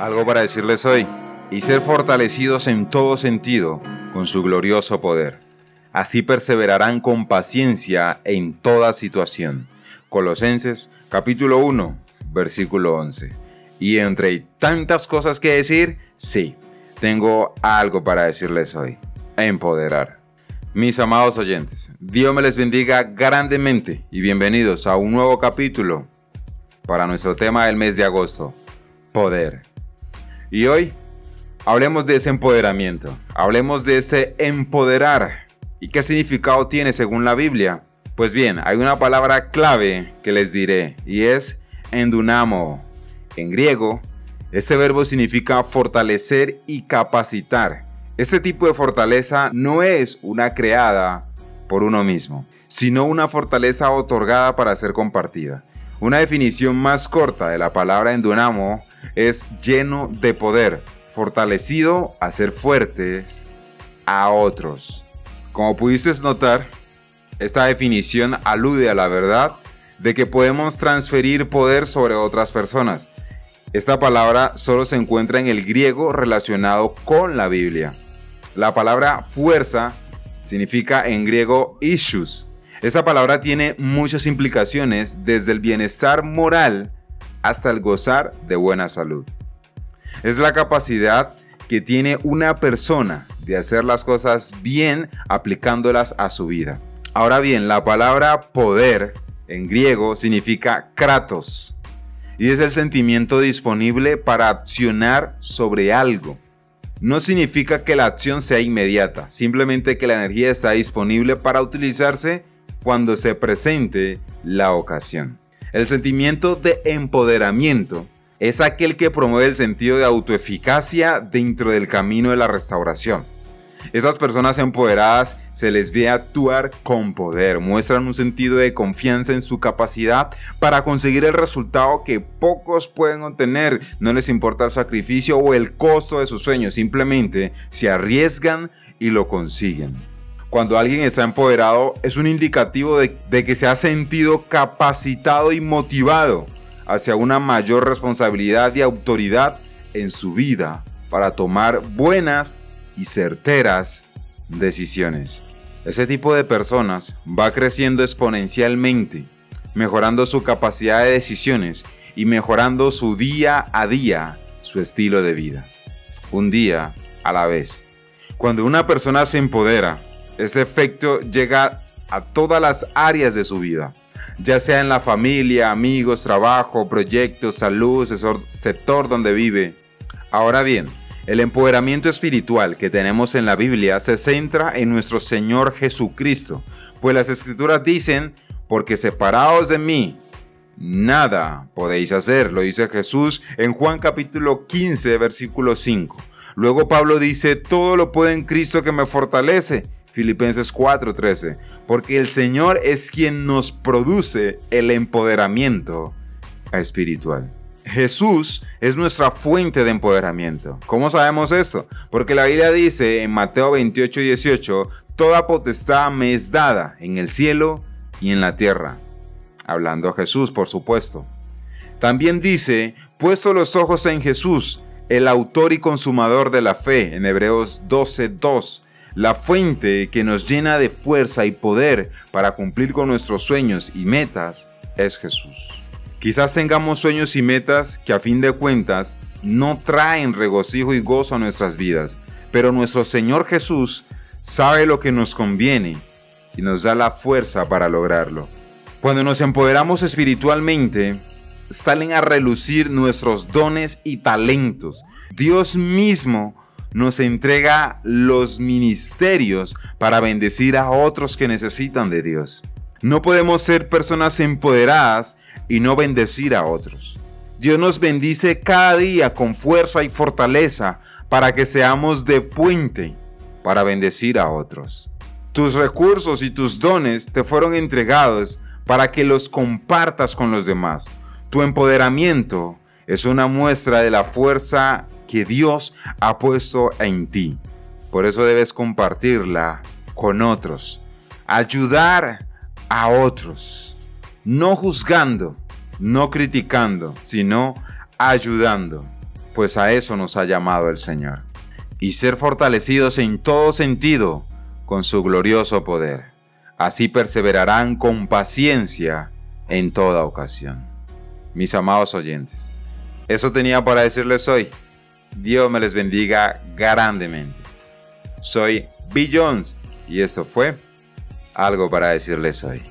Algo para decirles hoy. Y ser fortalecidos en todo sentido con su glorioso poder. Así perseverarán con paciencia en toda situación. Colosenses capítulo 1, versículo 11. Y entre tantas cosas que decir, sí, tengo algo para decirles hoy. Empoderar. Mis amados oyentes, Dios me les bendiga grandemente y bienvenidos a un nuevo capítulo para nuestro tema del mes de agosto, poder. Y hoy hablemos de ese empoderamiento, hablemos de ese empoderar y qué significado tiene según la Biblia. Pues bien, hay una palabra clave que les diré y es endunamo. En griego, este verbo significa fortalecer y capacitar este tipo de fortaleza no es una creada por uno mismo, sino una fortaleza otorgada para ser compartida. Una definición más corta de la palabra endunamo es lleno de poder, fortalecido a ser fuertes a otros. Como pudiste notar, esta definición alude a la verdad de que podemos transferir poder sobre otras personas. Esta palabra solo se encuentra en el griego relacionado con la Biblia. La palabra fuerza significa en griego issues. Esa palabra tiene muchas implicaciones desde el bienestar moral hasta el gozar de buena salud. Es la capacidad que tiene una persona de hacer las cosas bien aplicándolas a su vida. Ahora bien, la palabra poder en griego significa kratos y es el sentimiento disponible para accionar sobre algo no significa que la acción sea inmediata, simplemente que la energía está disponible para utilizarse cuando se presente la ocasión. El sentimiento de empoderamiento es aquel que promueve el sentido de autoeficacia dentro del camino de la restauración. Esas personas empoderadas se les ve actuar con poder, muestran un sentido de confianza en su capacidad para conseguir el resultado que pocos pueden obtener. No les importa el sacrificio o el costo de sus sueños, simplemente se arriesgan y lo consiguen. Cuando alguien está empoderado es un indicativo de, que se ha sentido capacitado y motivado hacia una mayor responsabilidad y autoridad en su vida para tomar buenas y certeras decisiones. Ese tipo de personas va creciendo exponencialmente, mejorando su capacidad de decisiones y mejorando su día a día, su estilo de vida. Un día a la vez. Cuando una persona se empodera, ese efecto llega a todas las áreas de su vida, ya sea en la familia, amigos, trabajo, proyectos, salud, sector donde vive. Ahora bien, el empoderamiento espiritual que tenemos en la Biblia se centra en nuestro Señor Jesucristo, pues las escrituras dicen, porque separados de mí, nada podéis hacer, lo dice Jesús en Juan capítulo 15, versículo 5. Luego Pablo dice, todo lo puedo en Cristo que me fortalece. Filipenses 4:13, porque el Señor es quien nos produce el empoderamiento espiritual. Jesús es nuestra fuente de empoderamiento. ¿Cómo sabemos esto? Porque la Biblia dice en Mateo 28, 18, Toda potestad me es dada en el cielo y en la tierra. Hablando a Jesús, por supuesto. También dice, puesto los ojos en Jesús, el autor y consumador de la fe, en Hebreos 12, 2, la fuente que nos llena de fuerza y poder para cumplir con nuestros sueños y metas es Jesús. Quizás tengamos sueños y metas que a fin de cuentas no traen regocijo y gozo a nuestras vidas, pero nuestro Señor Jesús sabe lo que nos conviene y nos da la fuerza para lograrlo. Cuando nos empoderamos espiritualmente, salen a relucir nuestros dones y talentos. Dios mismo nos entrega los ministerios para bendecir a otros que necesitan de Dios. No podemos ser personas empoderadas y no bendecir a otros. Dios nos bendice cada día con fuerza y fortaleza para que seamos de puente para bendecir a otros. Tus recursos y tus dones te fueron entregados para que los compartas con los demás. Tu empoderamiento es una muestra de la fuerza que Dios ha puesto en ti. Por eso debes compartirla con otros. Ayudar a otros, no juzgando, no criticando, sino ayudando. pues a eso nos ha llamado el Señor, y ser fortalecidos en todo sentido con su glorioso poder. Así perseverarán con paciencia en toda ocasión. Mis amados oyentes, eso tenía para decirles hoy. Dios me les bendiga grandemente. Soy Bill Jones y esto fue algo para decirles hoy.